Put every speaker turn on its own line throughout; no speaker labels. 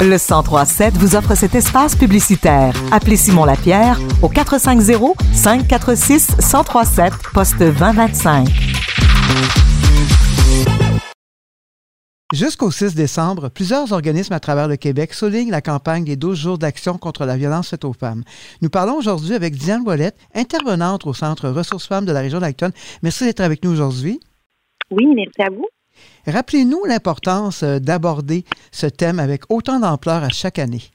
Le 1037 vous offre cet espace publicitaire. Appelez Simon Lapierre au 450 546 1037 poste 2025.
Jusqu'au 6 décembre, plusieurs organismes à travers le Québec soulignent la campagne des 12 jours d'action contre la violence faite aux femmes. Nous parlons aujourd'hui avec Diane Ouellette, intervenante au Centre Ressources Femmes de la région d'Acton. Merci d'être avec nous aujourd'hui.
Oui, merci à vous.
Rappelez-nous l'importance euh, d'aborder ce thème avec autant d'ampleur à chaque année.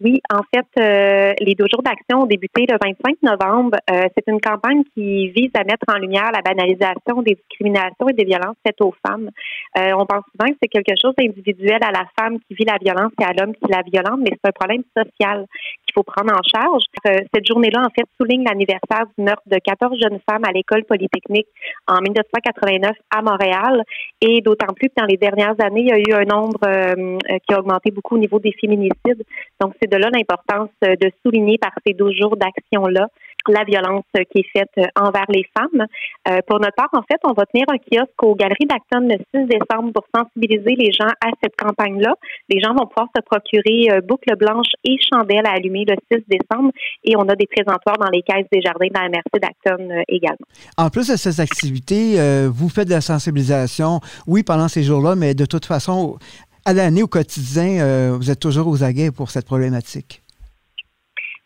Oui, en fait, euh, les deux jours d'action ont débuté le 25 novembre. Euh, c'est une campagne qui vise à mettre en lumière la banalisation des discriminations et des violences faites aux femmes. Euh, on pense souvent que c'est quelque chose d'individuel à la femme qui vit la violence et à l'homme qui la violente, mais c'est un problème social qu'il faut prendre en charge. cette journée-là, en fait, souligne l'anniversaire du meurtre de 14 jeunes femmes à l'école polytechnique en 1989 à Montréal. Et d'autant plus que dans les dernières années, il y a eu un nombre qui a augmenté beaucoup au niveau des féminicides. Donc, c'est de là l'importance euh, de souligner par ces 12 jours d'action-là la violence qui est faite euh, envers les femmes. Euh, pour notre part, en fait, on va tenir un kiosque aux Galeries d'Acton le 6 décembre pour sensibiliser les gens à cette campagne-là. Les gens vont pouvoir se procurer boucles blanches et chandelles à allumer le 6 décembre et on a des présentoirs dans les caisses des jardins dans la MRC d'Acton également.
En plus de ces activités, vous faites de la sensibilisation, oui, pendant ces jours-là, mais de toute façon, à l'année, au quotidien, euh, vous êtes toujours aux aguets pour cette problématique?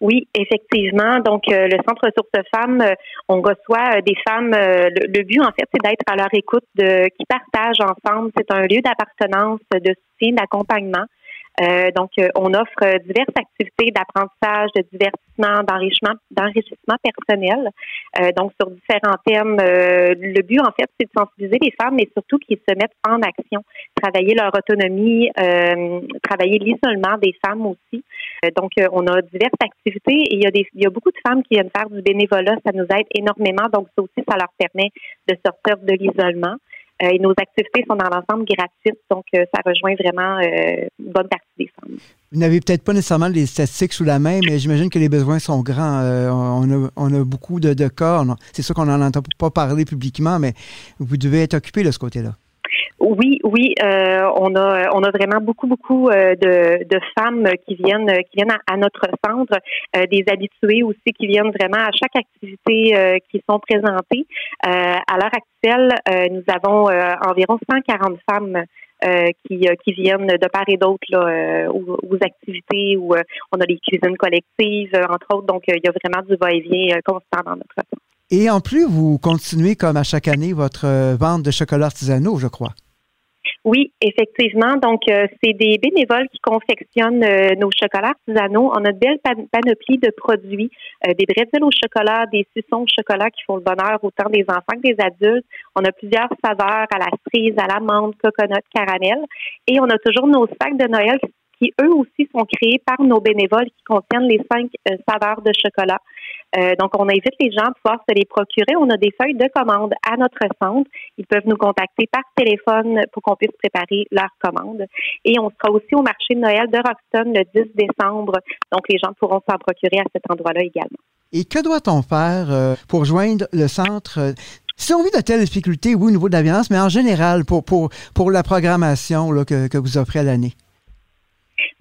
Oui, effectivement. Donc, euh, le Centre Ressources Femmes, euh, on reçoit des femmes. Le, but, en fait, c'est d'être à leur écoute, de, qui partagent ensemble. C'est un lieu d'appartenance, de soutien, d'accompagnement. Euh, donc, euh, on offre diverses activités d'apprentissage, de divertissement, d'enrichissement, d'enrichissement personnel. Euh, donc, sur différents thèmes. le but, en fait, c'est de sensibiliser les femmes, mais surtout qu'ils se mettent en action, travailler leur autonomie, travailler l'isolement des femmes aussi. donc, on a diverses activités et il y a des, il y a beaucoup de femmes qui viennent faire du bénévolat. Ça nous aide énormément. Donc, ça aussi, ça leur permet de sortir de l'isolement. Euh, et nos activités sont dans l'ensemble gratuites, donc euh, ça rejoint vraiment euh, une bonne partie des femmes.
Vous n'avez peut-être pas nécessairement les statistiques sous la main, mais j'imagine que les besoins sont grands. on, a, beaucoup de, de cas. C'est sûr qu'on n'en entend pas parler publiquement, mais vous devez être occupé de ce côté-là.
Oui, oui, euh, on a on a vraiment beaucoup beaucoup euh, de, de femmes qui viennent qui viennent à, notre centre, euh, des habitués aussi qui viennent vraiment à chaque activité qui sont présentées. à l'heure actuelle, nous avons environ 140 femmes qui, viennent de part et d'autre aux, aux, activités où on a les cuisines collectives, entre autres. Donc, il y a vraiment du va-et-vient constant dans notre centre.
Et en plus, vous continuez comme à chaque année votre vente de chocolat artisanaux, je crois.
Oui, effectivement. Donc, euh, c'est des bénévoles qui confectionnent euh, nos chocolats artisanaux. On a de belles panoplies de produits, euh, des bretzels au chocolat, des suçons au chocolat qui font le bonheur autant des enfants que des adultes. On a plusieurs saveurs à la cerise, à l'amande, coconut, caramel. Et on a toujours nos sacs de Noël qui, eux aussi, sont créés par nos bénévoles qui contiennent les cinq saveurs de chocolat. Euh, donc, on invite les gens à pouvoir se les procurer. On a des feuilles de commande à notre centre. Ils peuvent nous contacter par téléphone pour qu'on puisse préparer leur commande. Et on sera aussi au marché de Noël de Roxton le 10 décembre. Donc, les gens pourront s'en procurer à cet endroit-là également.
Et que doit-on faire euh, pour joindre le centre si on vit de telles difficultés, oui, au niveau de la violence, mais en général, pour, la programmation que vous offrez à l'année?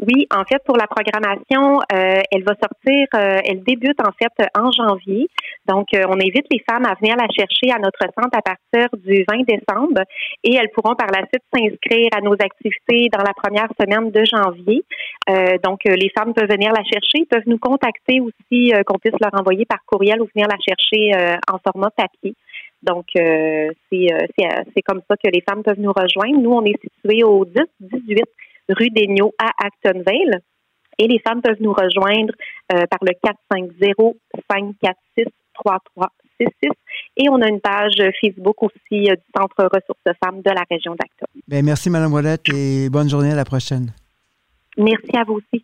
Oui, en fait, pour la programmation, euh, elle va sortir, euh, elle débute en fait en janvier. Donc, euh, on invite les femmes à venir la chercher à notre centre à partir du 20 décembre et elles pourront par la suite s'inscrire à nos activités dans la première semaine de janvier. donc, les femmes peuvent venir la chercher, peuvent nous contacter aussi, qu'on puisse leur envoyer par courriel ou venir la chercher en format papier. Donc, c'est comme ça que les femmes peuvent nous rejoindre. Nous, on est situé au 10-18 rue des à Actonville. Et les femmes peuvent nous rejoindre euh, par le 450-546-3366. Et on a une page Facebook aussi euh, du Centre ressources femmes de la région d'Acton.
Bien, merci, Mme Ouellette, et bonne journée à la prochaine.
Merci à vous aussi.